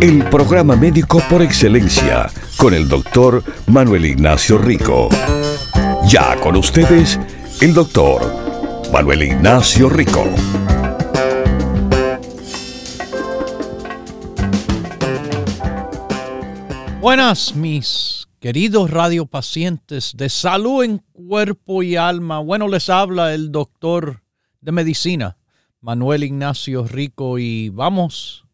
El programa médico por excelencia con el doctor Manuel Ignacio Rico. Ya con ustedes, el doctor Manuel Ignacio Rico. Buenas, mis queridos radiopacientes de salud en cuerpo y alma. Bueno, les habla el doctor de medicina, Manuel Ignacio Rico, y vamos,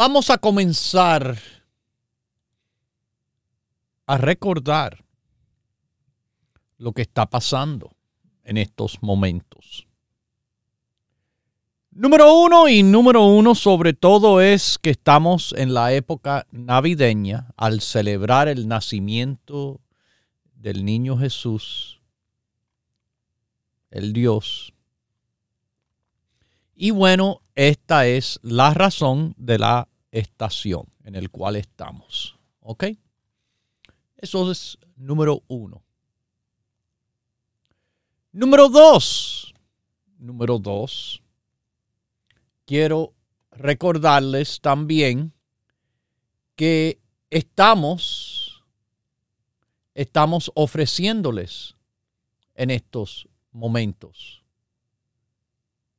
vamos a comenzar a recordar lo que está pasando en estos momentos. Número uno y número uno sobre todo es que estamos en la época navideña al celebrar el nacimiento del niño Jesús, el Dios. Y bueno, esta es la razón de la estación en el cual estamos. ¿Ok? Eso es número uno. Número dos. Número dos. Quiero recordarles también que estamos, estamos ofreciéndoles en estos momentos,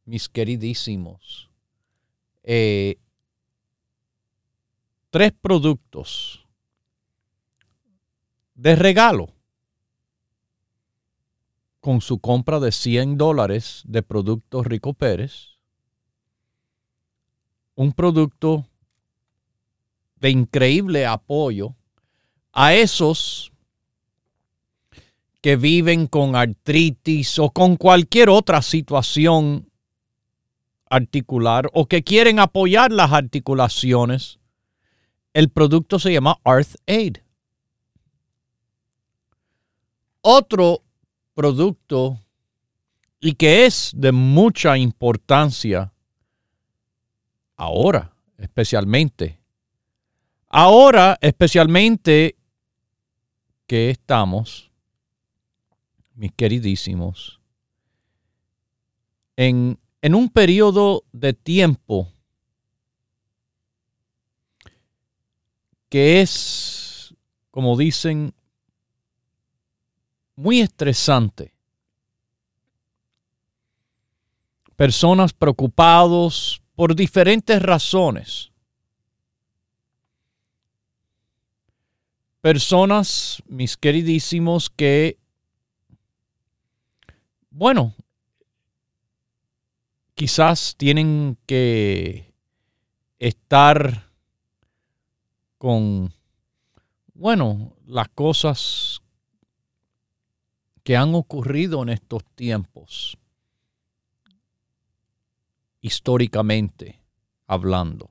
mis queridísimos, eh, tres productos de regalo con su compra de 100 dólares de productos Rico Pérez, un producto de increíble apoyo a esos que viven con artritis o con cualquier otra situación articular o que quieren apoyar las articulaciones. El producto se llama Arth Aid. Otro producto y que es de mucha importancia ahora, especialmente. Ahora, especialmente que estamos, mis queridísimos, en, en un periodo de tiempo que es, como dicen, muy estresante. Personas preocupados por diferentes razones. Personas, mis queridísimos, que, bueno, quizás tienen que estar con, bueno, las cosas que han ocurrido en estos tiempos, históricamente hablando.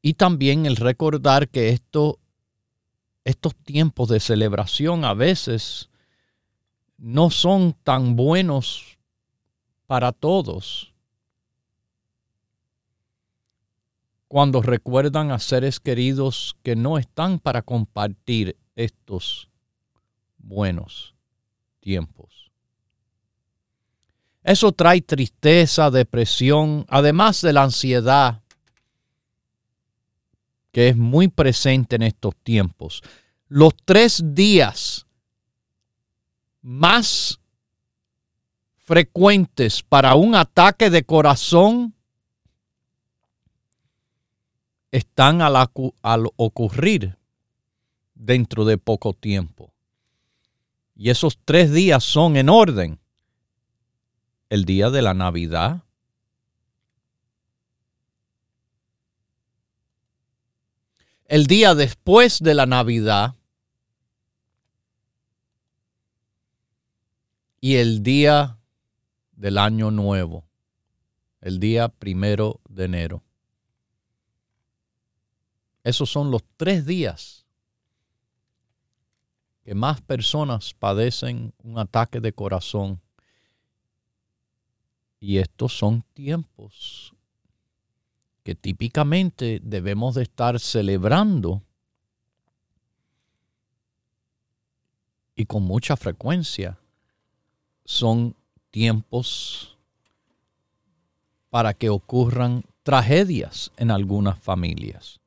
Y también el recordar que esto, estos tiempos de celebración a veces no son tan buenos para todos. Cuando recuerdan a seres queridos que no están para compartir estos buenos tiempos. Eso trae tristeza, depresión, además de la ansiedad que es muy presente en estos tiempos. Los tres días más frecuentes para un ataque de corazón están al, ocurrir dentro de poco tiempo. Y esos tres días son en orden. El día de la Navidad, el día después de la Navidad y el día del año nuevo, el día primero de enero. Esos son los tres días que más personas padecen un ataque de corazón. Y estos son tiempos que típicamente debemos de estar celebrando y con mucha frecuencia son tiempos para que ocurran tragedias en algunas familias.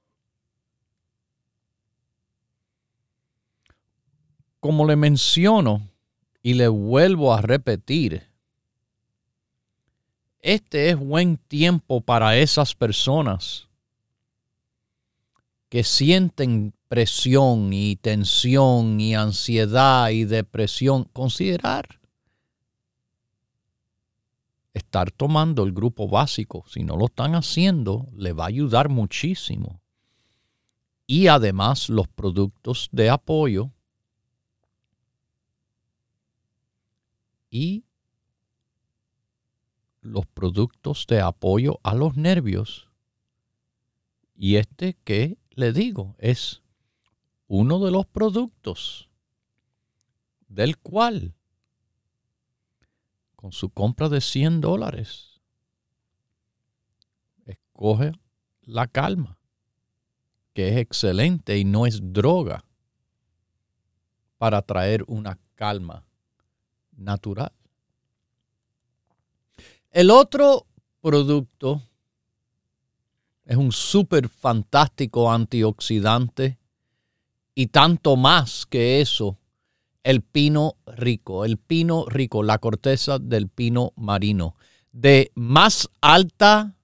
Como le menciono y le vuelvo a repetir, este es buen tiempo para esas personas que sienten presión y tensión y ansiedad y depresión. Considerar estar tomando el grupo básico. Si no lo están haciendo, le va a ayudar muchísimo. Y además los productos de apoyo y los productos de apoyo a los nervios. Y este que le digo es uno de los productos del cual con su compra de 100 dólares, escoge la calma, que es excelente y no es droga para traer una calma natural. El otro producto es un súper fantástico antioxidante y tanto más que eso el pino rico, el pino rico, la corteza del pino marino, de más alta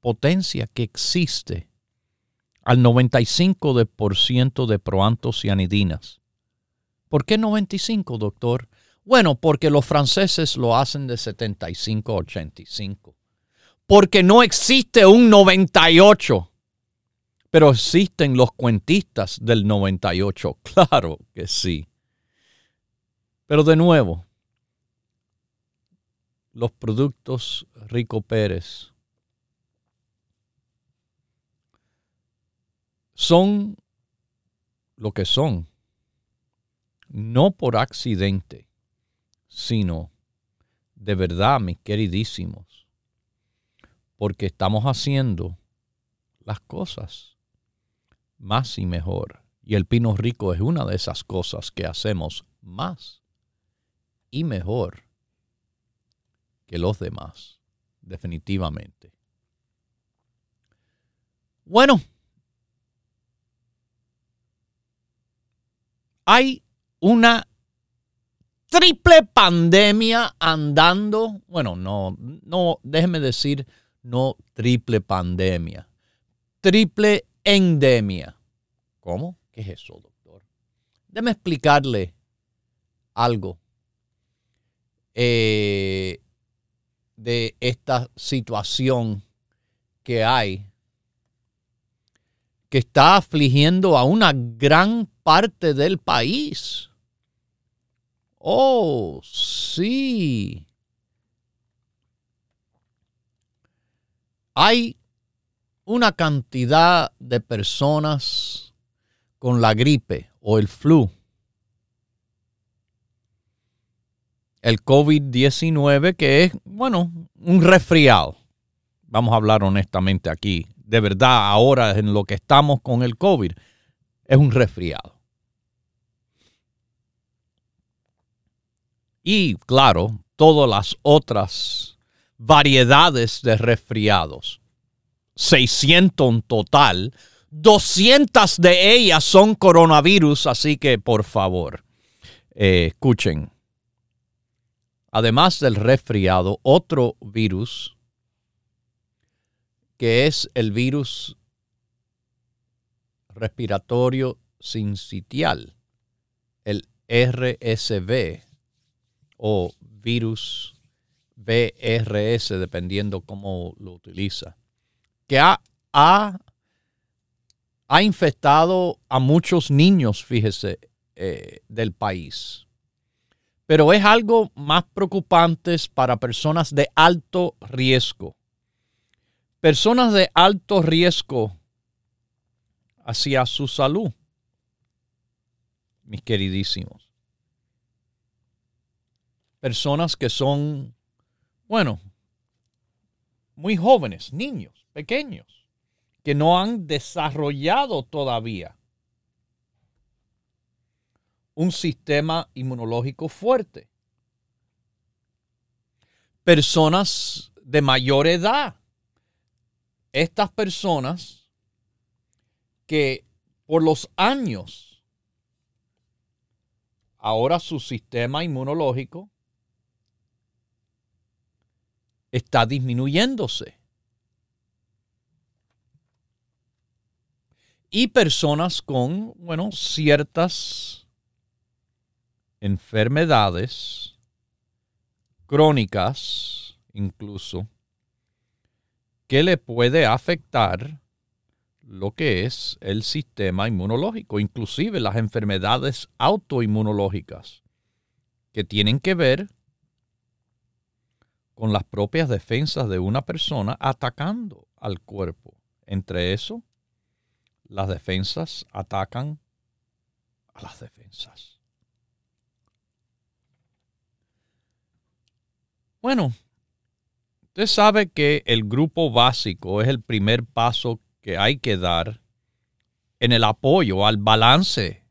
potencia que existe, al 95% de proantocianidinas. ¿Por qué 95, doctor? Bueno, porque los franceses lo hacen de 75 a 85. Porque no existe un 98. Pero existen los cuentistas del 98. Claro que sí. Pero de nuevo, los productos Rico Pérez son lo que son, no por accidente, sino de verdad, mis queridísimos, porque estamos haciendo las cosas más y mejor. Y el pino rico es una de esas cosas que hacemos más y mejor que los demás, definitivamente. Bueno, hay una triple pandemia andando. Bueno, no, no, déjeme decir, no triple pandemia, triple endemia. ¿Cómo? ¿Qué es eso, doctor? Déjeme explicarle algo eh, de esta situación que hay, que está afligiendo a una gran parte del país. Oh, sí. Hay una cantidad de personas con la gripe o el flu el COVID-19, que es, bueno, un resfriado. Vamos a hablar honestamente aquí. De verdad, ahora en lo que estamos con el COVID, es un resfriado. Y claro, todas las otras variedades de resfriados. 600 en total. 200 de ellas son coronavirus, así que por favor, eh, escuchen. Además del resfriado, otro virus que es el virus respiratorio sincitial, el RSV o virus VRS, dependiendo cómo lo utiliza, que ha, ha, infectado a muchos niños, fíjese, eh, del país. Pero es algo más preocupante para personas de alto riesgo. Personas de alto riesgo hacia su salud, mis queridísimos. Personas que son, bueno, muy jóvenes, niños, pequeños, que no han desarrollado todavía un sistema inmunológico fuerte. Personas de mayor edad. Estas personas que por los años, ahora su sistema inmunológico está disminuyéndose. Y personas con, bueno, ciertas enfermedades crónicas incluso, que le puede afectar lo que es el sistema inmunológico, inclusive las enfermedades autoinmunológicas, que tienen que ver con las propias defensas de una persona atacando al cuerpo. Entre eso, las defensas atacan a las defensas. Bueno, usted sabe que el grupo básico es el primer paso que hay que dar en el apoyo al balance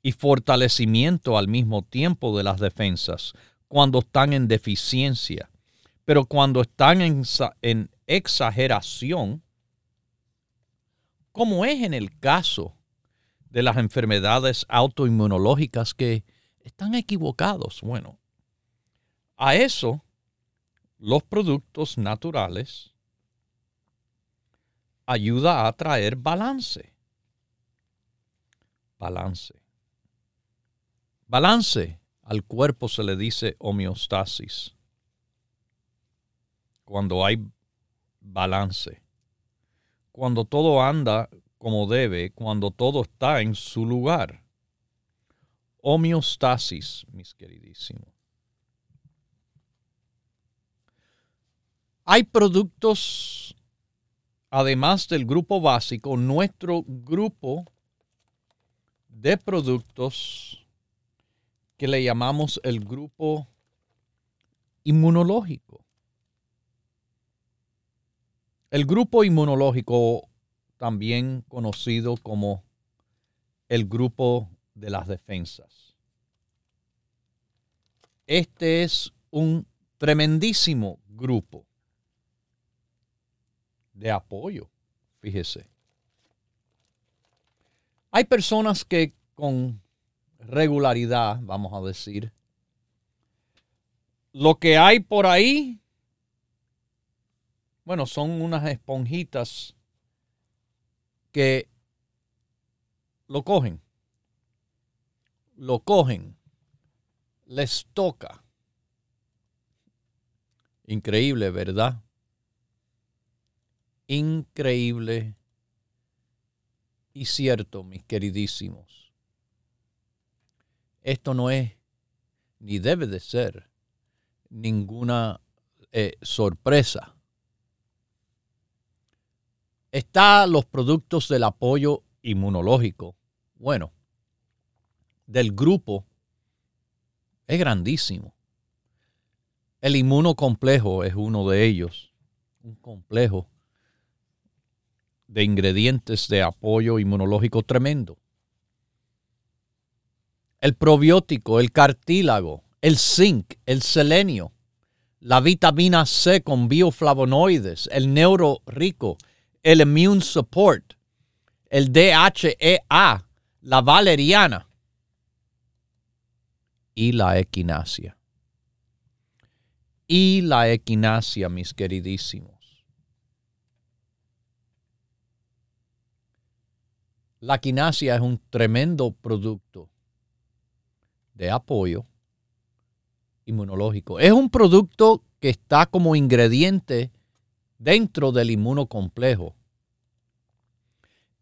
y fortalecimiento al mismo tiempo de las defensas cuando están en deficiencia. Pero cuando están en, exageración, como es en el caso de las enfermedades autoinmunológicas que están equivocados. Bueno, a eso los productos naturales ayuda a traer balance. Balance. Balance. Al cuerpo se le dice homeostasis. Cuando hay balance. Cuando todo anda como debe, cuando todo está en su lugar. Homeostasis, mis queridísimos. Hay productos además del grupo básico, nuestro grupo de productos que le llamamos el grupo inmunológico. El grupo inmunológico, también conocido como el grupo de las defensas. Este es un tremendísimo grupo de apoyo, fíjese. Hay personas que con regularidad, vamos a decir, lo que hay por ahí, bueno, son unas esponjitas que lo cogen, lo cogen, les toca. Increíble, ¿verdad? increíble y cierto, mis queridísimos. Esto no es, ni debe de ser, ninguna eh, sorpresa. Está los productos del apoyo inmunológico. Bueno, del grupo es grandísimo. El inmunocomplejo es uno de ellos, un complejo de ingredientes de apoyo inmunológico tremendo. El probiótico, el cartílago, el zinc, el selenio, la vitamina C con bioflavonoides, el neuro rico, el immune support, el DHEA, la valeriana y la equinacia. Y la equinacia, mis queridísimos. La equinacia es un tremendo producto de apoyo inmunológico. Es un producto que está como ingrediente dentro del inmunocomplejo.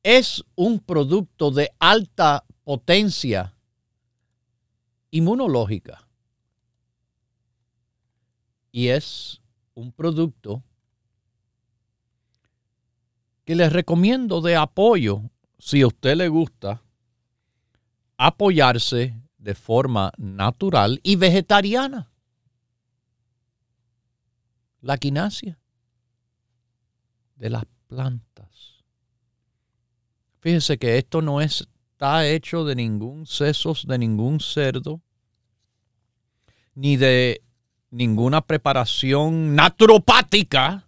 Es un producto de alta potencia inmunológica. Y es un producto que les recomiendo de apoyo si a usted le gusta apoyarse de forma natural y vegetariana. La quinasia de las plantas. Fíjese que esto no está hecho de ningún sesos de ningún cerdo, ni de ninguna preparación naturopática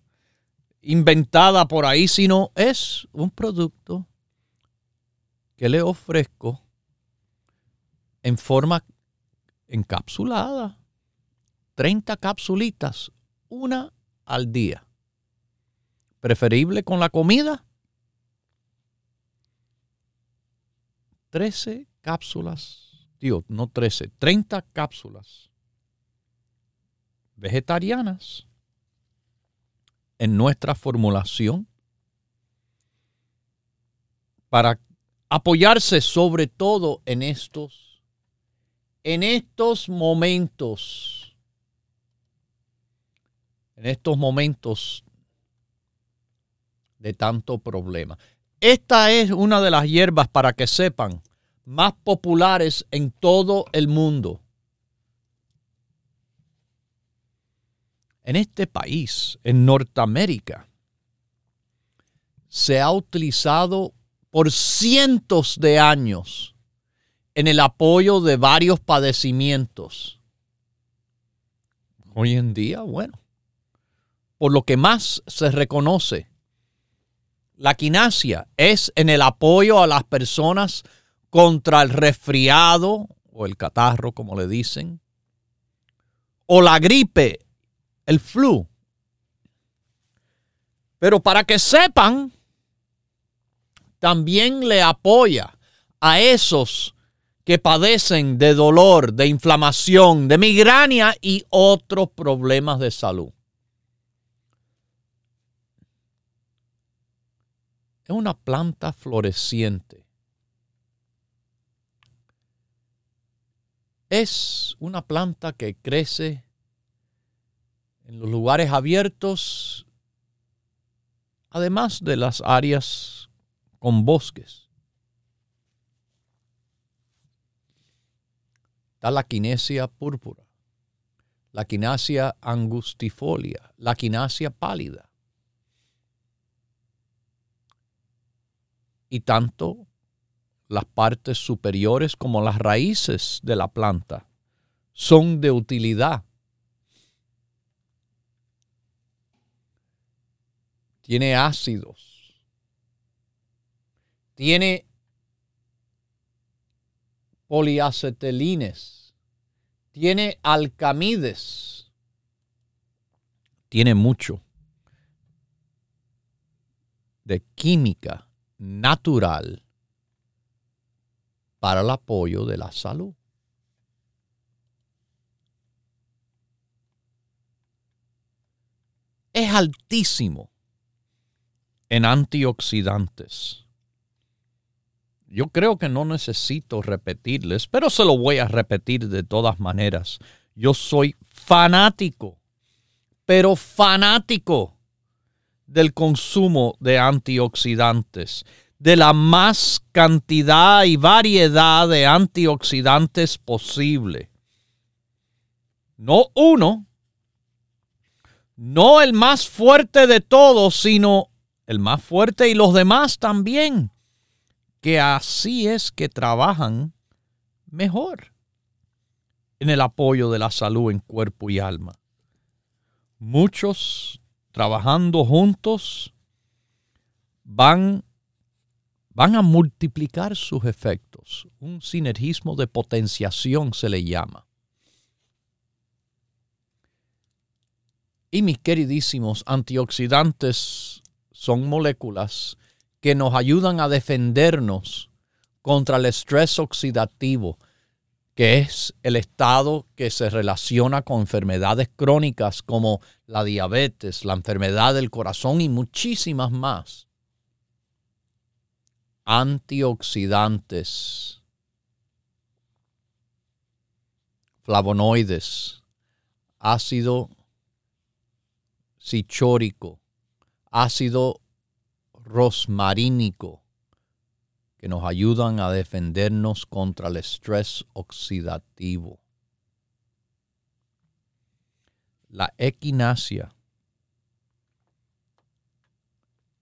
inventada por ahí, sino es un producto que le ofrezco en forma encapsulada. 30 capsulitas, una al día. Preferible con la comida. 13 cápsulas, digo, no 13, 30 cápsulas vegetarianas en nuestra formulación para apoyarse sobre todo en estos en estos momentos, en estos momentos de tanto problema. Esta es una de las hierbas, para que sepan, más populares en todo el mundo. En este país, en Norteamérica, se ha utilizado por cientos de años en el apoyo de varios padecimientos. Hoy en día, bueno, por lo que más se reconoce, la quinasia es en el apoyo a las personas contra el resfriado o el catarro, como le dicen, o la gripe, el flu. Pero para que sepan, también le apoya a esos que padecen de dolor, de inflamación, de migraña y otros problemas de salud. Es una planta floreciente. Es una planta que crece en los lugares abiertos, además de las áreas con bosques. la quinesia púrpura, la quinasia angustifolia, la quinasia pálida. Y tanto las partes superiores como las raíces de la planta son de utilidad. Tiene ácidos. Tiene poliacetelines tiene alcamides, tiene mucho de química natural para el apoyo de la salud. Es altísimo en antioxidantes yo creo que no necesito repetirles, pero se lo voy a repetir de todas maneras. Yo soy fanático, pero fanático del consumo de antioxidantes, de la más cantidad y variedad de antioxidantes posible. No uno, no el más fuerte de todos, sino el más fuerte y los demás también que así es que trabajan mejor. en el apoyo de la salud en cuerpo y alma. Muchos trabajando juntos van, van a multiplicar sus efectos. Un sinergismo de potenciación se le llama. Y mis queridísimos antioxidantes son moléculas que nos ayudan a defendernos contra el estrés oxidativo, que es el estado que se relaciona con enfermedades crónicas como la diabetes, la enfermedad del corazón y muchísimas más. Antioxidantes, flavonoides, ácido cichórico, ácido rosmarínico, que nos ayudan a defendernos contra el estrés oxidativo. La equinacia.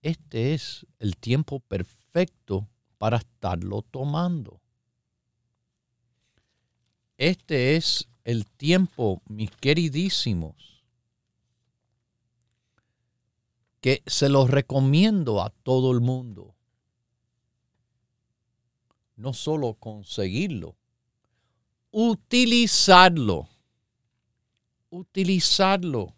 Este es el tiempo perfecto para estarlo tomando. Este es el tiempo, mis queridísimos, que se los recomiendo a todo el mundo. No solo conseguirlo, utilizarlo. Utilizarlo.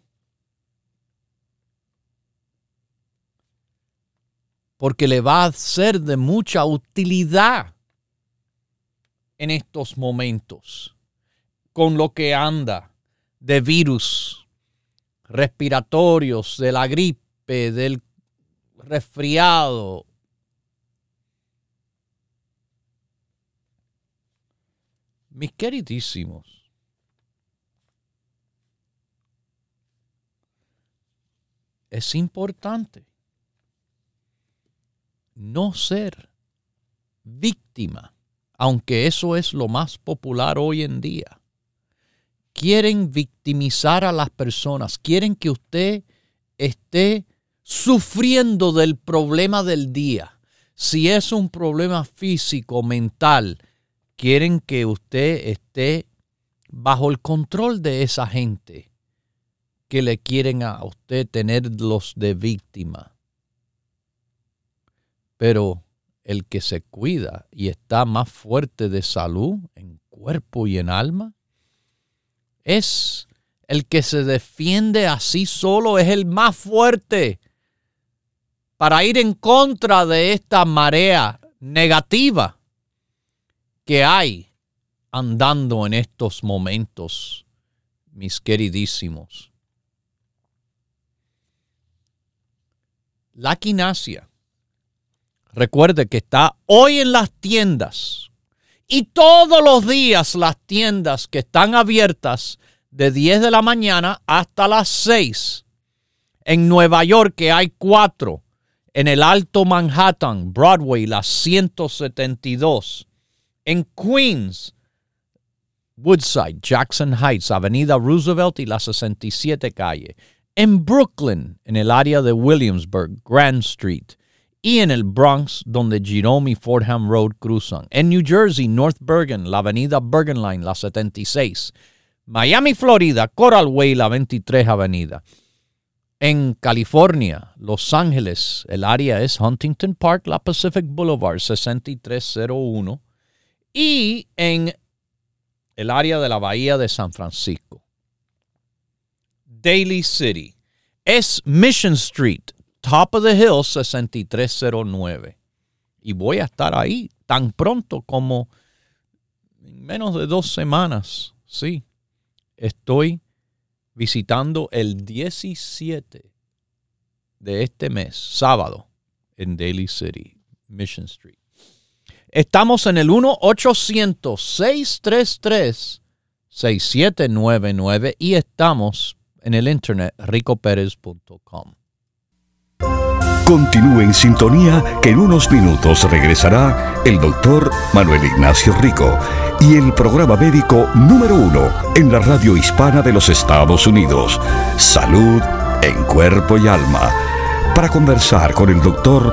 Porque le va a ser de mucha utilidad en estos momentos con lo que anda de virus respiratorios, de la gripe del resfriado. Mis queridísimos, es importante no ser víctima, aunque eso es lo más popular hoy en día. Quieren victimizar a las personas, quieren que usted esté sufriendo del problema del día, si es un problema físico, mental, quieren que usted esté bajo el control de esa gente que le quieren a usted tenerlos de víctima. Pero el que se cuida y está más fuerte de salud en cuerpo y en alma es el que se defiende así solo, es el más fuerte para ir en contra de esta marea negativa que hay andando en estos momentos, mis queridísimos. La quinasia, recuerde que está hoy en las tiendas y todos los días las tiendas que están abiertas de 10 de la mañana hasta las 6. En Nueva York que hay cuatro en el Alto Manhattan, Broadway, la 172. En Queens, Woodside, Jackson Heights, Avenida Roosevelt y la 67 calle. En Brooklyn, en el área de Williamsburg, Grand Street. Y en el Bronx, donde Jerome y Fordham Road cruzan. En New Jersey, North Bergen, la avenida Bergen Line, la 76. Miami, Florida, Coral Way, la 23 avenida. En California, Los Ángeles, el área es Huntington Park, la Pacific Boulevard 6301. Y en el área de la Bahía de San Francisco. Daly City. Es Mission Street, Top of the Hill 6309. Y voy a estar ahí tan pronto como en menos de dos semanas. Sí, estoy visitando el 17 de este mes, sábado, en Daly City, Mission Street. Estamos en el 1-800-633-6799 y estamos en el internet ricoperez.com. Continúe en sintonía que en unos minutos regresará el doctor Manuel Ignacio Rico y el programa médico número uno en la radio hispana de los Estados Unidos, Salud en Cuerpo y Alma. Para conversar con el doctor,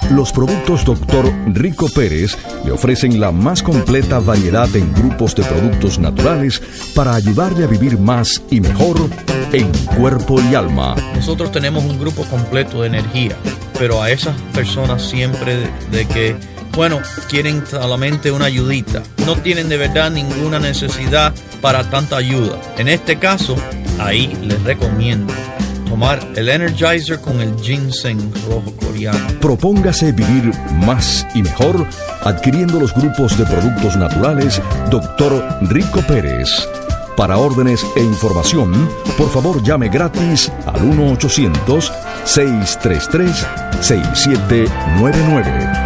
Los productos Dr. Rico Pérez le ofrecen la más completa variedad en grupos de productos naturales para ayudarle a vivir más y mejor en cuerpo y alma. Nosotros tenemos un grupo completo de energía, pero a esas personas siempre de, de que bueno, quieren solamente una ayudita. No tienen de verdad ninguna necesidad para tanta ayuda. En este caso, ahí les recomiendo tomar el Energizer con el ginseng rojo coreano. Propóngase vivir más y mejor adquiriendo los grupos de productos naturales Dr. Rico Pérez. Para órdenes e información, por favor llame gratis al 1-800-633-6799.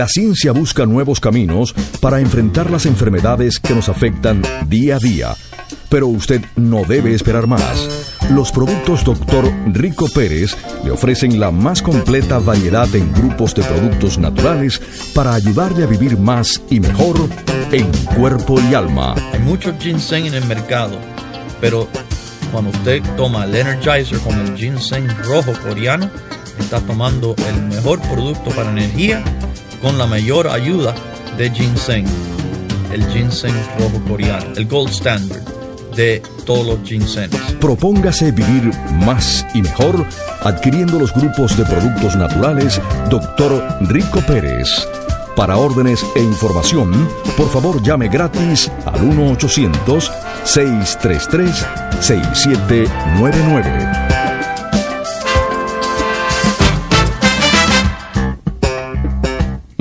La ciencia busca nuevos caminos para enfrentar las enfermedades que nos afectan día a día. Pero usted no debe esperar más. Los productos Dr. Rico Pérez le ofrecen la más completa variedad en grupos de productos naturales para ayudarle a vivir más y mejor en cuerpo y alma. Hay muchos ginseng en el mercado, pero cuando usted toma el Energizer con el ginseng rojo coreano, está tomando el mejor producto para energía con la mayor ayuda de ginseng, el ginseng rojo coreano, el gold standard de todos los ginsengs. Propóngase vivir más y mejor adquiriendo los grupos de productos naturales Dr. Rico Pérez. Para órdenes e información, por favor llame gratis al 1-800-633-6799.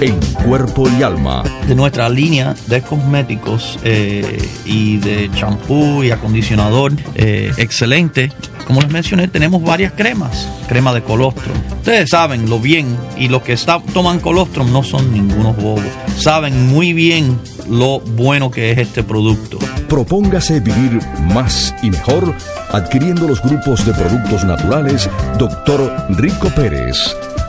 en cuerpo y alma. De nuestra línea de cosméticos eh, y de champú y acondicionador eh, excelente, como les mencioné, tenemos varias cremas. Crema de colostrum. Ustedes saben lo bien y los que toman colostrum no son ningunos bobos. Saben muy bien lo bueno que es este producto. Propóngase vivir más y mejor adquiriendo los grupos de productos naturales Dr. Rico Pérez.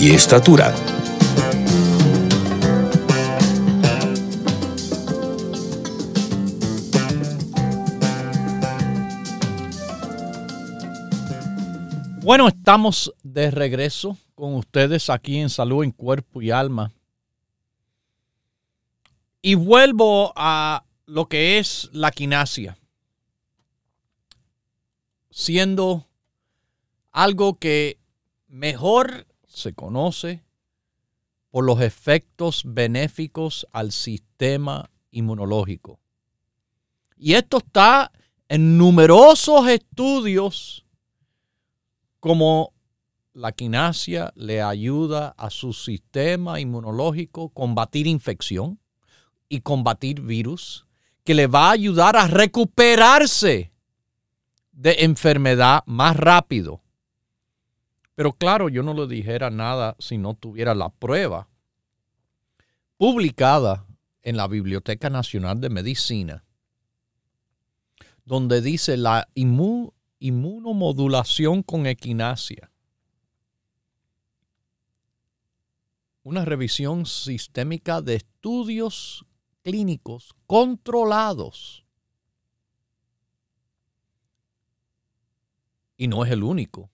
y estatura. Bueno, estamos de regreso con ustedes aquí en Salud en Cuerpo y Alma. Y vuelvo a lo que es la quinasia, siendo algo que mejor se conoce por los efectos benéficos al sistema inmunológico. Y esto está en numerosos estudios como la quinasia le ayuda a su sistema inmunológico combatir infección y combatir virus, que le va a ayudar a recuperarse de enfermedad más rápido. Pero claro, yo no le dijera nada si no tuviera la prueba publicada en la Biblioteca Nacional de Medicina, donde dice la inmunomodulación con equinacia. Una revisión sistémica de estudios clínicos controlados. Y no es el único.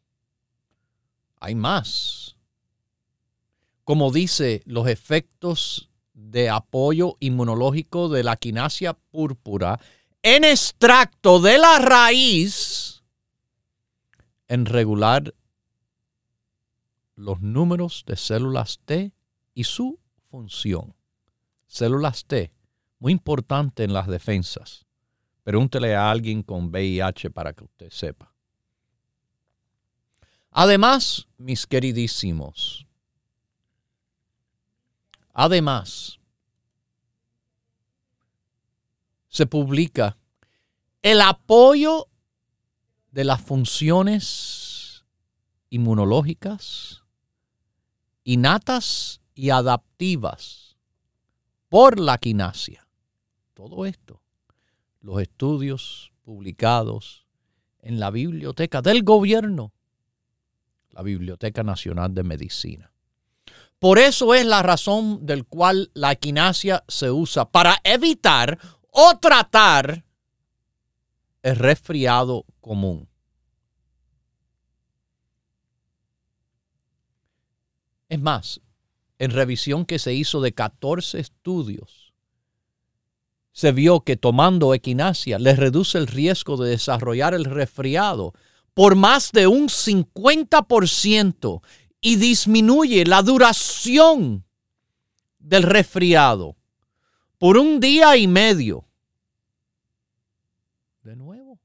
Hay más. Como dice, los efectos de apoyo inmunológico de la quinasia púrpura en extracto de la raíz en regular los números de células T y su función. Células T muy importante en las defensas. Pregúntele a alguien con VIH para que usted sepa. Además, mis queridísimos, además, se publica el apoyo de las funciones inmunológicas innatas y adaptivas por la quinasia. Todo esto, los estudios publicados en la biblioteca del gobierno, la Biblioteca Nacional de Medicina. Por eso es la razón del cual la equinacia se usa para evitar o tratar el resfriado común. Es más, en revisión que se hizo de 14 estudios, se vio que tomando equinacia le reduce el riesgo de desarrollar el resfriado por más de un 50% y disminuye la duración del resfriado por un día y medio. De nuevo,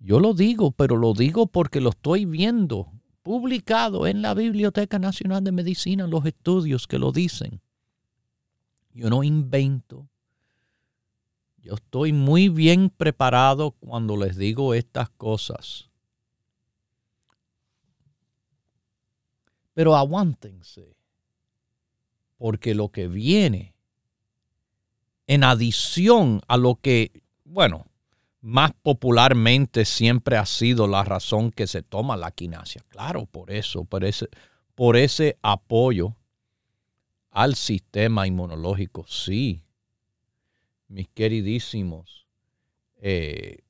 yo lo digo, pero lo digo porque lo estoy viendo publicado en la Biblioteca Nacional de Medicina, los estudios que lo dicen. Yo no invento, yo estoy muy bien preparado cuando les digo estas cosas. Pero aguántense, porque lo que viene en adición a lo que, bueno, más popularmente siempre ha sido la razón que se toma la quinasia. Claro, por eso, por ese, por ese apoyo al sistema inmunológico, sí mis queridísimos. Eh,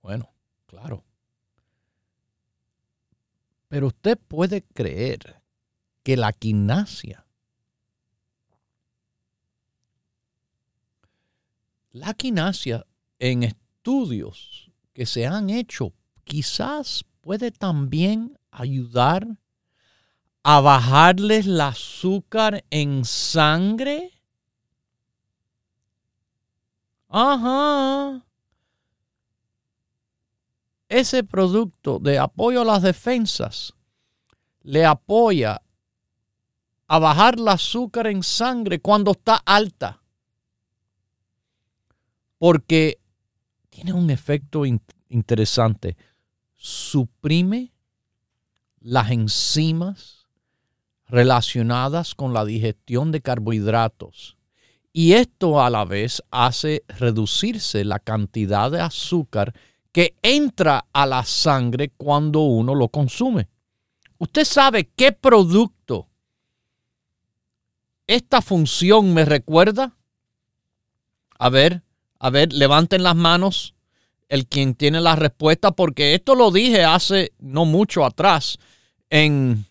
bueno, claro. Pero usted puede creer que la quinasia, la quinasia en estudios que se han hecho, quizás puede también ayudar a bajarles el azúcar en sangre Ajá. Ese producto de apoyo a las defensas le apoya a bajar el azúcar en sangre cuando está alta. Porque tiene un efecto interesante. Suprime las enzimas relacionadas con la digestión de carbohidratos Y esto a la vez hace reducirse la cantidad de azúcar que entra a la sangre cuando uno lo consume. ¿Usted sabe qué producto esta función me recuerda? A ver, a ver, levanten las manos el quien tiene la respuesta, porque esto lo dije hace no mucho atrás en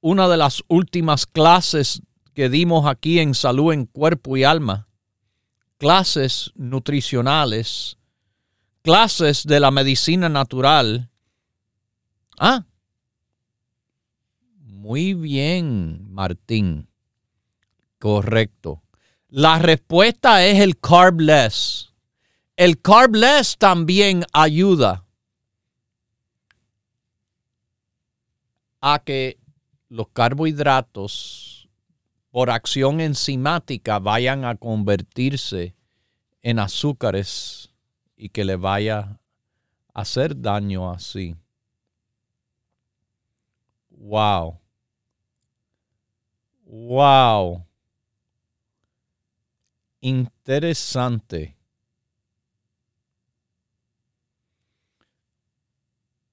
una de las últimas clases que dimos aquí en salud en cuerpo y alma, clases nutricionales, clases de la medicina natural. Ah, muy bien, Martín. Correcto. La respuesta es el carbless. El carbless también ayuda a que los carbohidratos por acción enzimática vayan a convertirse en azúcares y que le vaya a hacer daño así. Wow. Wow. Interesante.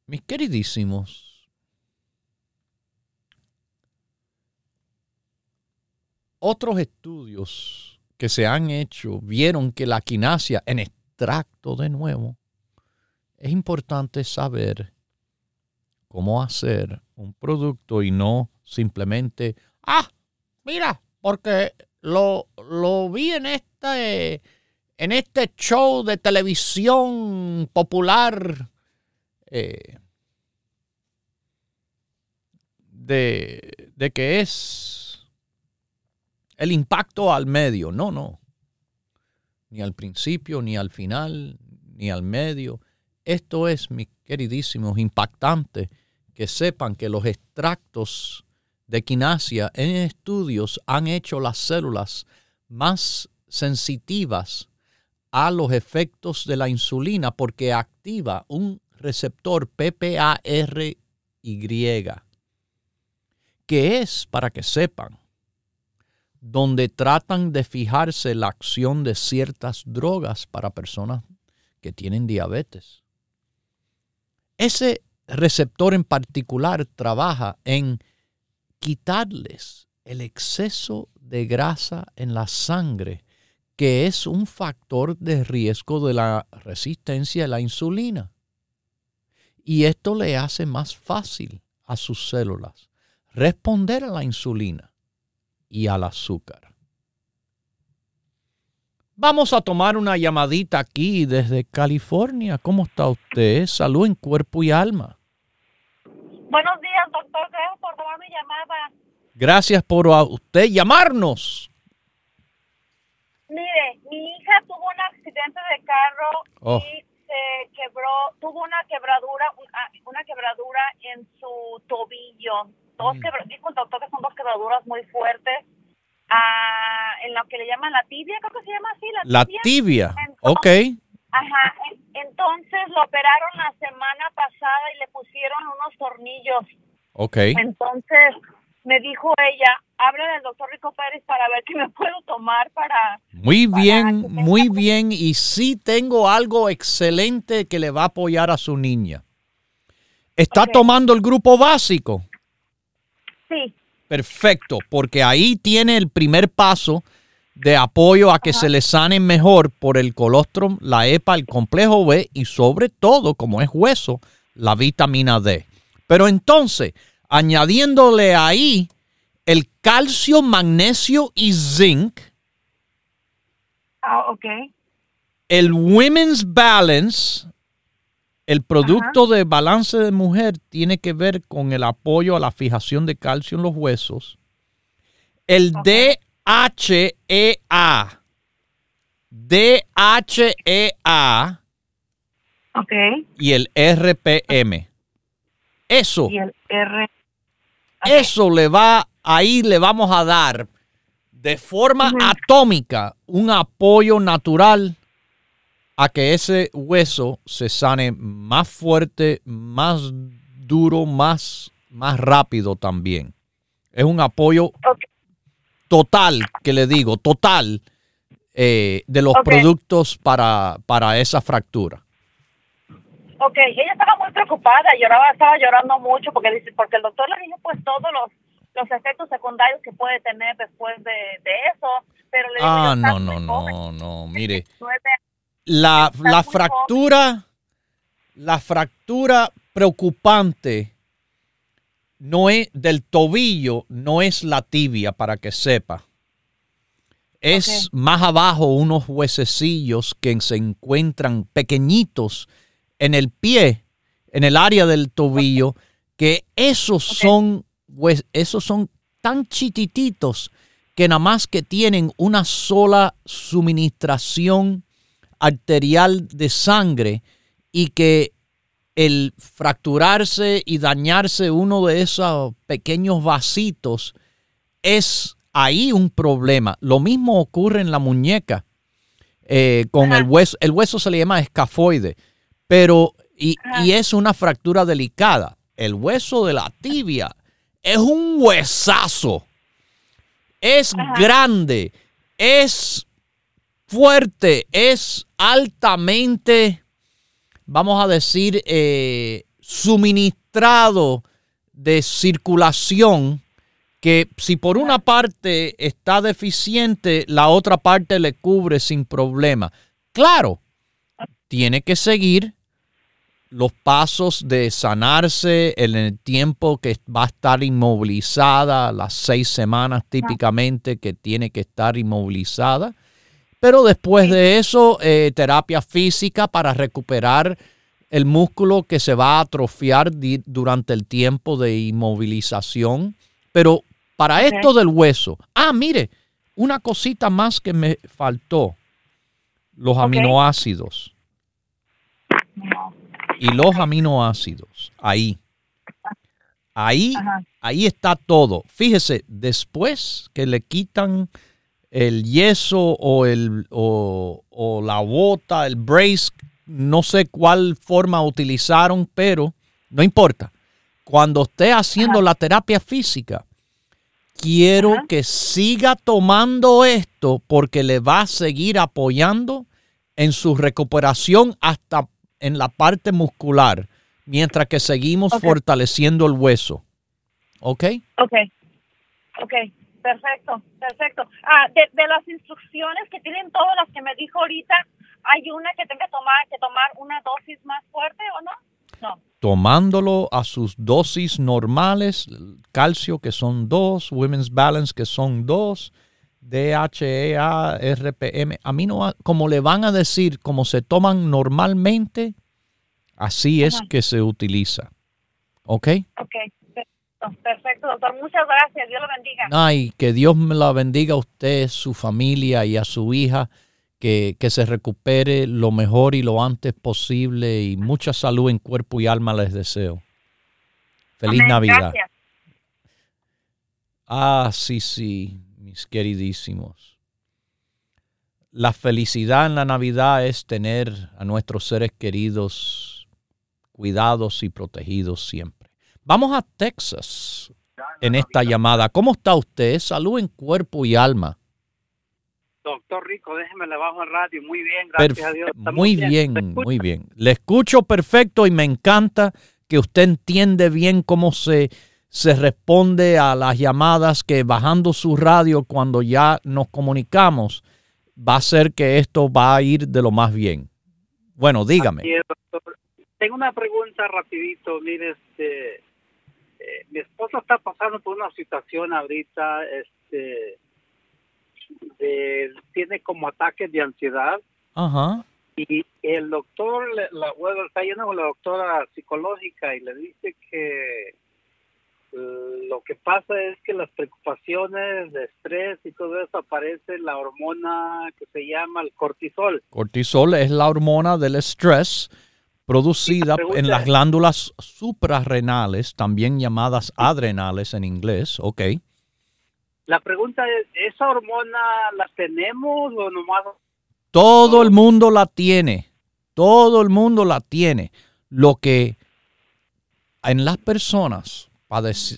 Mis queridísimos, otros estudios que se han hecho vieron que la quinasia en de nuevo, es importante saber cómo hacer un producto y no simplemente, ah, mira, porque lo, lo vi en este, en este show de televisión popular eh, de, de que es el impacto al medio. No, no. Ni al principio, ni al final, ni al medio. Esto es, mis queridísimos, impactante que sepan que los extractos de quinasia en estudios han hecho las células más sensitivas a los efectos de la insulina porque activa un receptor PPARY, que es, para que sepan, donde tratan de fijarse la acción de ciertas drogas para personas que tienen diabetes. Ese receptor en particular trabaja en quitarles el exceso de grasa en la sangre, que es un factor de riesgo de la resistencia a la insulina. Y esto le hace más fácil a sus células responder a la insulina y al azúcar. Vamos a tomar una llamadita aquí desde California. ¿Cómo está usted? Salud en cuerpo y alma. Buenos días, doctor. Gracias por tomar mi llamada. Gracias por usted llamarnos. Mire, mi hija tuvo un accidente de carro Oh. y se quebró, tuvo una quebradura, una, una quebradura en su tobillo. Dos Mm. quebra- dijo el doctor que son dos quebraduras muy fuertes. Ah, en lo que le llaman la tibia, creo que se llama así, la, La tibia. tibia. Entonces- Ok. Ajá, en- entonces lo operaron la semana pasada y le pusieron unos tornillos. Ok. Entonces me dijo ella, habla del doctor Rico Pérez para ver qué me puedo tomar para... Muy para bien, muy bien. Y sí tengo algo excelente que le va a apoyar a su niña. ¿Está Ok. tomando el grupo básico? Sí, Perfecto, porque ahí tiene el primer paso de apoyo a que se le sanen mejor por el colostrum, la EPA, el complejo B y sobre todo, como es hueso, la vitamina D. Pero entonces, añadiéndole ahí el calcio, magnesio y zinc, ah, ok. el Women's Balance, el producto de balance de mujer tiene que ver con el apoyo a la fijación de calcio en los huesos. El DHEA, DHEA Ok. y el RPM. Eso, Y el R... eso le va, ahí le vamos a dar de forma atómica un apoyo natural a que ese hueso se sane más fuerte, más duro, más, más rápido también. Es un apoyo total, que le digo, total, eh, de los productos para, para esa fractura. Ok, ella estaba muy preocupada, lloraba, estaba llorando mucho porque dice, porque el doctor le dijo pues todos los, los efectos secundarios que puede tener después de, de eso, pero le digo, Ah, no, no, no, no, mire. La, la fractura, la fractura preocupante no es del tobillo, no es la tibia, para que sepa. Es más abajo unos huesecillos que se encuentran pequeñitos en el pie, en el área del tobillo, que esos son, esos son tan chiquititos que nada más que tienen una sola suministración arterial de sangre y que el fracturarse y dañarse uno de esos pequeños vasitos es ahí un problema. Lo mismo ocurre en la muñeca eh, con el hueso. El hueso se le llama escafoide, pero y, es una fractura delicada. El hueso de la tibia es un huesazo. Es Ajá. grande, es fuerte, es altamente, vamos a decir, eh, suministrado de circulación que si por una parte está deficiente, la otra parte le cubre sin problema. Claro, tiene que seguir los pasos de sanarse en el tiempo que va a estar inmovilizada, las seis semanas típicamente que tiene que estar inmovilizada. Pero después de eso, eh, terapia física para recuperar el músculo que se va a atrofiar durante el tiempo de inmovilización. Pero para esto del hueso, ah, mire, una cosita más que me faltó, los aminoácidos No. y los aminoácidos. Ahí. Ahí, Ajá. ahí está todo. Fíjese, después que le quitan el yeso o, el, o, o la bota, el brace, no sé cuál forma utilizaron, pero no importa. Cuando esté haciendo la terapia física, quiero Ajá. que siga tomando esto porque le va a seguir apoyando en su recuperación hasta en la parte muscular, mientras que seguimos fortaleciendo el hueso. ¿Ok? Ok, ok, perfecto, perfecto. Ah, de, de las instrucciones que tienen todas las que me dijo ahorita, ¿hay una que tenga que tomar, que tomar una dosis más fuerte o no? No. Tomándolo a sus dosis normales, calcio que son dos, Women's Balance que son dos, DHEA, RPM, amino, como le van a decir, como se toman normalmente, así es Ajá. que se utiliza. ¿Ok? Ok, perfecto, perfecto, doctor. Muchas gracias. Dios lo bendiga. Ay, que Dios me la bendiga a usted, su familia y a su hija, que, que se recupere lo mejor y lo antes posible y mucha salud en cuerpo y alma les deseo. Feliz Amén, Navidad. Gracias. Ah, sí, sí, mis queridísimos. La felicidad en la Navidad es tener a nuestros seres queridos cuidados y protegidos siempre. Vamos a Texas en esta llamada. ¿Cómo está usted? Salud en cuerpo y alma. Doctor Rico, déjeme le bajo el radio. Muy bien, gracias a Dios. Muy ¿Me bien, muy bien. Le escucho perfecto y me encanta que usted entiende bien cómo se, se responde a las llamadas que bajando su radio cuando ya nos comunicamos va a hacer que esto va a ir de lo más bien. Bueno, dígame. Es. Tengo una pregunta rapidito. Mire, este, eh, mi esposa está pasando por una situación ahorita, este, de- tiene como ataques de ansiedad Ajá. y el doctor, la, bueno, está yendo con la doctora psicológica y le dice que lo que pasa es que las preocupaciones de estrés y todo eso aparece la hormona que se llama el cortisol. Cortisol es la hormona del estrés producida en las glándulas suprarrenales, también llamadas adrenales en inglés. Ok. La pregunta es, ¿esa hormona la tenemos o nomás? Todo el mundo la tiene. Todo el mundo la tiene. Lo que en las personas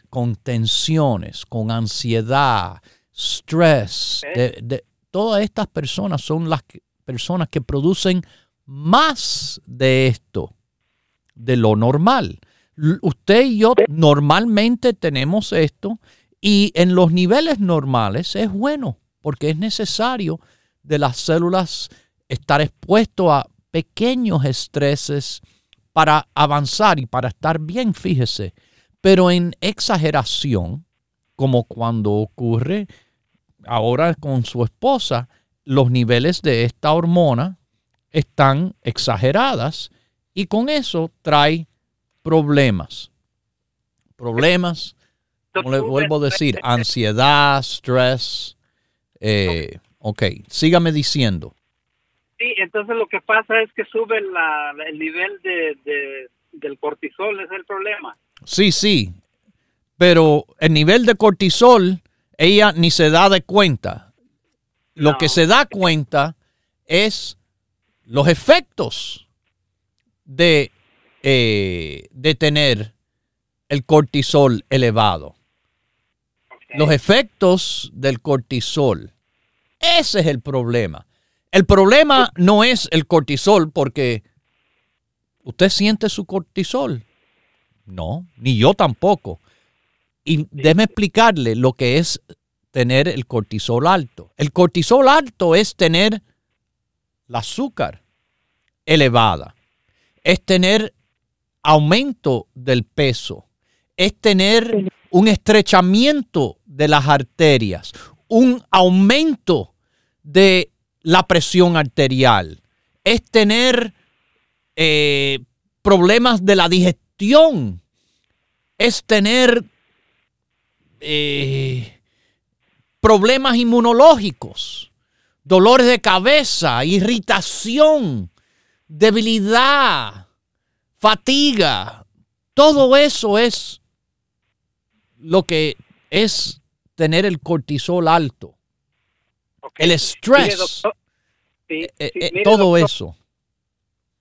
con tensiones, con ansiedad, stress, de, de- todas estas personas son las que- personas que producen más de esto, de lo normal. Usted y yo normalmente tenemos esto y en los niveles normales es bueno porque es necesario de las células estar expuesto a pequeños estreses para avanzar y para estar bien, fíjese. Pero en exageración, como cuando ocurre ahora con su esposa, los niveles de esta hormona están exageradas y con eso trae problemas. Problemas, como le vuelvo a decir, ansiedad, stress. Eh, ok, sígame diciendo. Sí, entonces lo que pasa es que sube la, el nivel de, de- del cortisol, es el problema. Sí, sí, pero el nivel de cortisol, ella ni se da de cuenta. Lo No. que se da cuenta es los efectos de, eh, de tener el cortisol elevado. Los efectos del cortisol. Ese es el problema. El problema no es el cortisol porque usted siente su cortisol. No, ni yo tampoco. Y déjeme explicarle lo que es tener el cortisol alto. El cortisol alto es tener el azúcar elevada. Es tener aumento del peso. Es tener un estrechamiento de las arterias. Un aumento de la presión arterial. Es tener eh, problemas de la digestión. Es tener eh, problemas inmunológicos, dolores de cabeza, irritación, debilidad, fatiga. Todo eso es lo que es tener el cortisol alto, el estrés, sí, eh, sí, eh, mire, todo doctor, eso.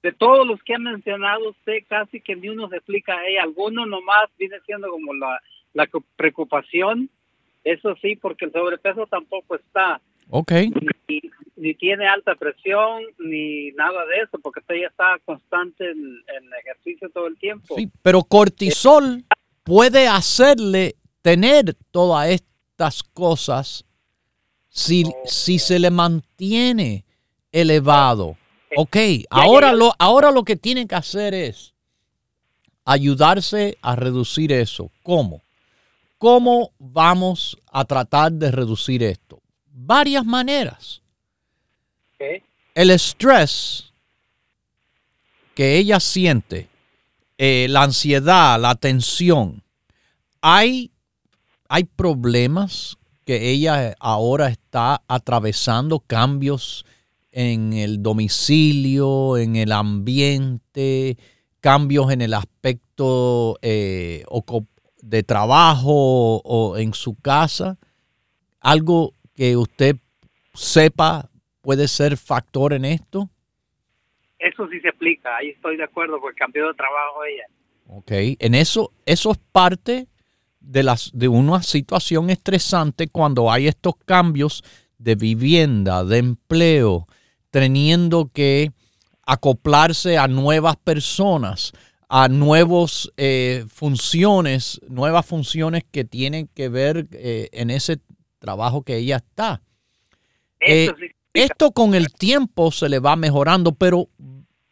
De todos los que ha mencionado usted, casi que ni uno se explica. Hay alguno nomás viene siendo como la, la preocupación. Eso sí, porque el sobrepeso tampoco está. Ok. Ni, ni tiene alta presión, ni nada de eso, porque usted ya está constante en, en ejercicio todo el tiempo. Sí, pero cortisol puede hacerle tener todas estas cosas si, si se le mantiene elevado. Ok, ahora lo, ahora lo que tiene que hacer es ayudarse a reducir eso. ¿Cómo? ¿Cómo vamos a tratar de reducir esto? Varias maneras. El estrés que ella siente, eh, la ansiedad, la tensión, hay, hay problemas que ella ahora está atravesando, cambios en el domicilio, en el ambiente, cambios en el aspecto eh, de trabajo o en su casa, algo que usted sepa puede ser factor en esto. Eso sí se aplica, ahí estoy de acuerdo, porque cambió de trabajo ella. Ok, en eso, eso es parte de, las, de una situación estresante cuando hay estos cambios de vivienda, de empleo, teniendo que acoplarse a nuevas personas, a nuevas funciones, nuevas funciones que tienen que ver eh, en ese trabajo que ella está. Eh. Esto con el tiempo se le va mejorando, pero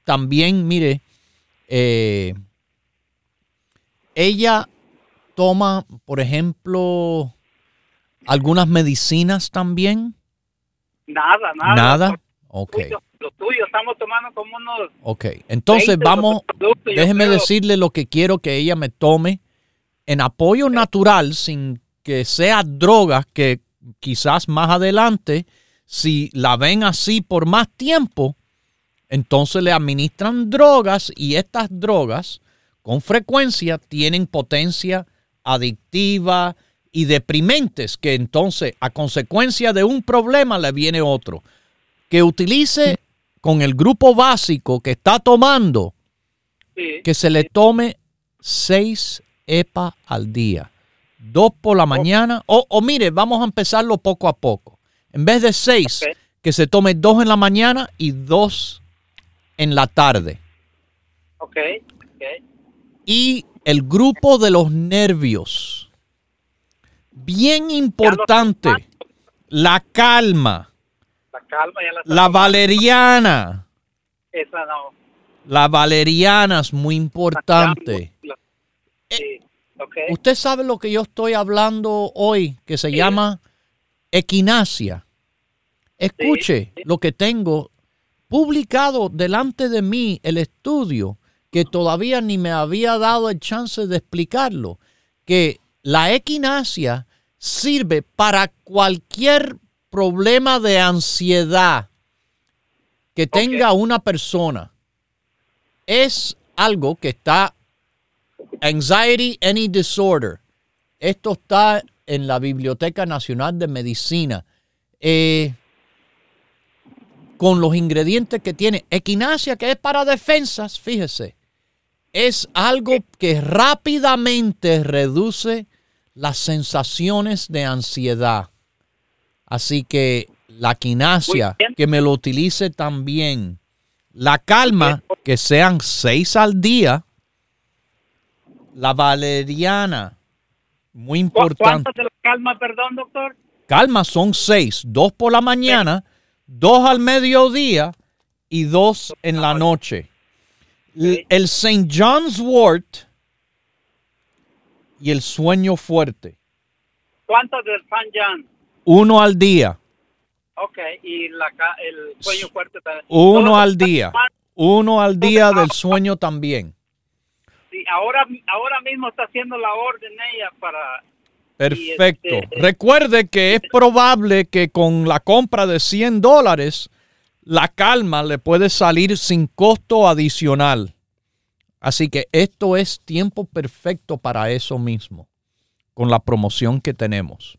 también, mire, eh, ella toma, por ejemplo, algunas medicinas también. Nada, nada. Nada. Ok, tuyo, lo tuyo, estamos tomando como unos ok. Entonces 20 vamos, productos, déjeme decirle lo que quiero que ella me tome en apoyo natural sin que sea drogas que quizás más adelante, si la ven así por más tiempo, entonces le administran drogas y estas drogas con frecuencia tienen potencia adictiva y deprimentes que entonces a consecuencia de un problema le viene otro. Que utilice con el grupo básico que está tomando, que se le tome 6 EPA al día. Dos por la mañana. O, o mire, vamos a empezarlo poco a poco. En vez de seis, que se tome dos en la mañana y dos en la tarde. Ok, ok. Y el grupo de los nervios. Bien importante. La calma. La calma ya la La valeriana. Esa no. La valeriana es muy importante. La- Sí, Usted sabe lo que yo estoy hablando hoy, que se llama equinacia. Escuche Sí, sí. lo que tengo publicado delante de mí, el estudio, que todavía ni me había dado el chance de explicarlo, que la equinacia sirve para cualquier problema de ansiedad que tenga una persona. Es algo que está Anxiety Any Disorder. Esto está en la Biblioteca Nacional de Medicina. Eh, con los ingredientes que tiene. Equinacia, que es para defensas, fíjese. Es algo que rápidamente reduce las sensaciones de ansiedad. Así que la bien. que me lo utilice también. La calma, que sean seis al día. La valeriana, muy ¿Cu- importante. ¿Cuánto de la calma, perdón, doctor? Calma son seis, dos por la mañana, dos al mediodía y dos en la noche. El St. John's Wort y el sueño fuerte, ¿Cuánto del San Jan? uno al día, Ok, y la, el sueño fuerte también. uno al día, uno al día del sueño también. Ahora, ahora mismo está haciendo la orden ella para... Perfecto. Este, Recuerde que es probable que con la compra de 100 dólares, la calma le puede salir sin costo adicional. Así que esto es tiempo perfecto para eso mismo, con la promoción que tenemos.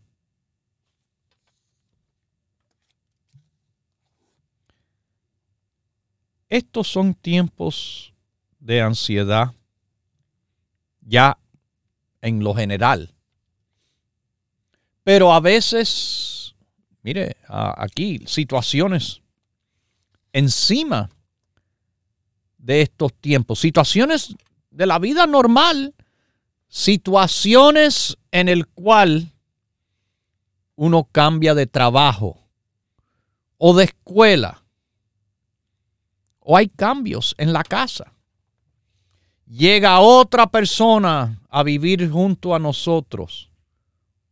Estos son tiempos de ansiedad ya en lo general. Pero a veces, mire, aquí situaciones encima de estos tiempos, situaciones de la vida normal, situaciones en el cual uno cambia de trabajo o de escuela o hay cambios en la casa. Llega otra persona a vivir junto a nosotros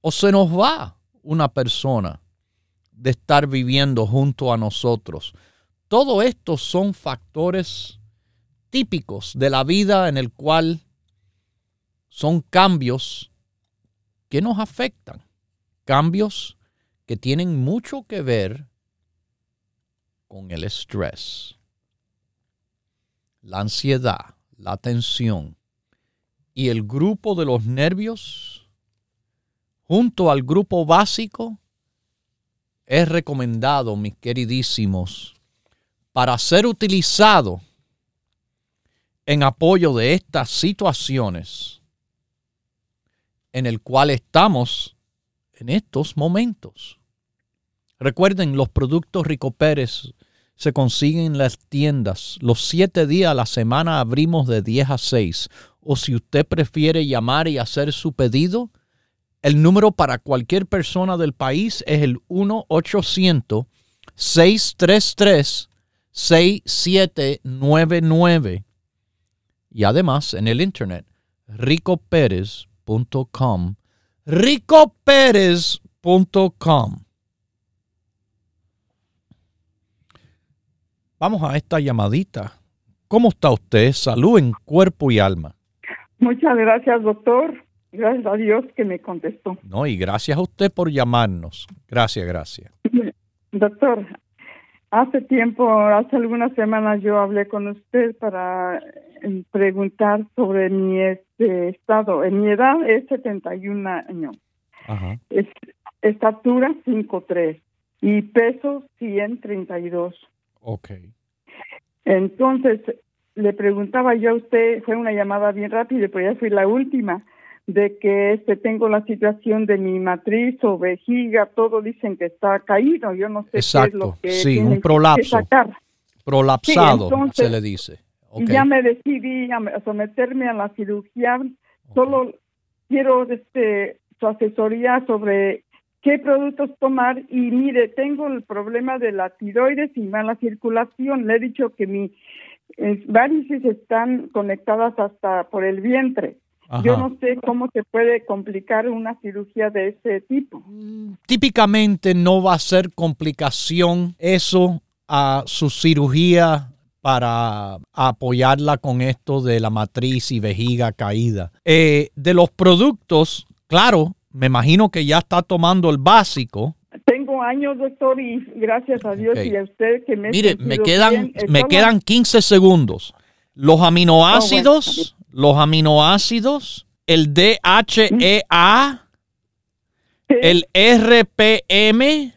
o se nos va una persona de estar viviendo junto a nosotros. Todo esto son factores típicos de la vida en el cual son cambios que nos afectan, cambios que tienen mucho que ver con el estrés, la ansiedad, la tensión y el grupo de los nervios junto al grupo básico es recomendado, mis queridísimos, para ser utilizado en apoyo de estas situaciones en el cual estamos en estos momentos. Recuerden, los productos Rico Pérez se consiguen en las tiendas. Los siete días a la semana abrimos de 10 a 6. O si usted prefiere llamar y hacer su pedido, el número para cualquier persona del país es el 1-800-633-6799. Y además en el internet, ricopérez.com. ricopérez.com. Vamos a esta llamadita. ¿Cómo está usted? Salud en cuerpo y alma. Muchas gracias, doctor. Gracias a Dios que me contestó. No, y gracias a usted por llamarnos. Gracias, gracias. Doctor, hace tiempo, hace algunas semanas yo hablé con usted para eh, preguntar sobre mi este, estado. En mi edad es 71 años. Ajá. Es, estatura 5'3 y peso 132. Ok. Entonces, le preguntaba yo a usted, fue una llamada bien rápida, pero ya fui la última, de que este tengo la situación de mi matriz o vejiga, todo dicen que está caído, yo no sé Exacto, qué es lo que sí, un prolapso. que sacar. Prolapsado, Sí, entonces- se le dice. Y Ok. ya me decidí a a someterme a la cirugía, solo quiero este su asesoría sobre qué productos tomar y mire, tengo el problema de la tiroides y mala circulación, le he dicho que mi eh, varices están conectadas hasta por el vientre. Yo no sé cómo se puede complicar una cirugía de ese tipo. Típicamente no va a ser complicación eso a su cirugía para apoyarla con esto de la matriz y vejiga caída. Eh, de los productos, claro, me imagino que ya está tomando el básico. Tengo años, doctor, y gracias a Dios y a usted que me Mire, me quedan, bien. Me quedan 15 segundos. Los aminoácidos, los aminoácidos, el DHEA, el RPM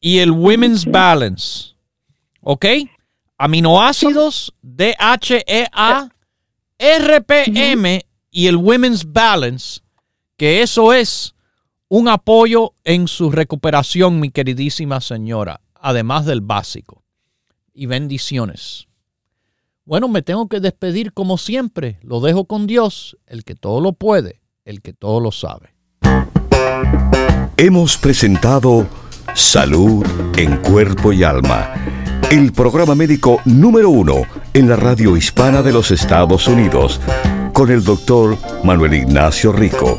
y el Women's Balance. ¿Ok? Aminoácidos, DHEA, RPM y el Women's Balance, que eso es un apoyo en su recuperación, mi queridísima señora, además del básico. Y bendiciones. Bueno, me tengo que despedir como siempre. Lo dejo con Dios, el que todo lo puede, el que todo lo sabe. Hemos presentado Salud en Cuerpo y Alma, el programa médico número uno en la radio hispana de los Estados Unidos, con el doctor Manuel Ignacio Rico.